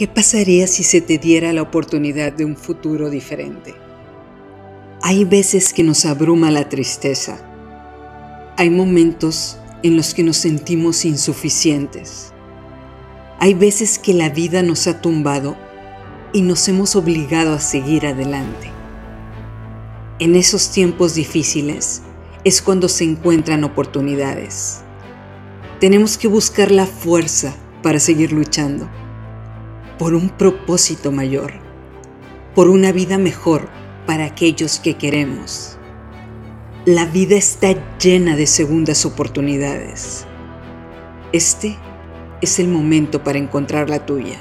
¿Qué pasaría si se te diera la oportunidad de un futuro diferente? Hay veces que nos abruma la tristeza. Hay momentos en los que nos sentimos insuficientes. Hay veces que la vida nos ha tumbado y nos hemos obligado a seguir adelante. En esos tiempos difíciles es cuando se encuentran oportunidades. Tenemos que buscar la fuerza para seguir luchando por un propósito mayor, por una vida mejor para aquellos que queremos. La vida está llena de segundas oportunidades. Este es el momento para encontrar la tuya.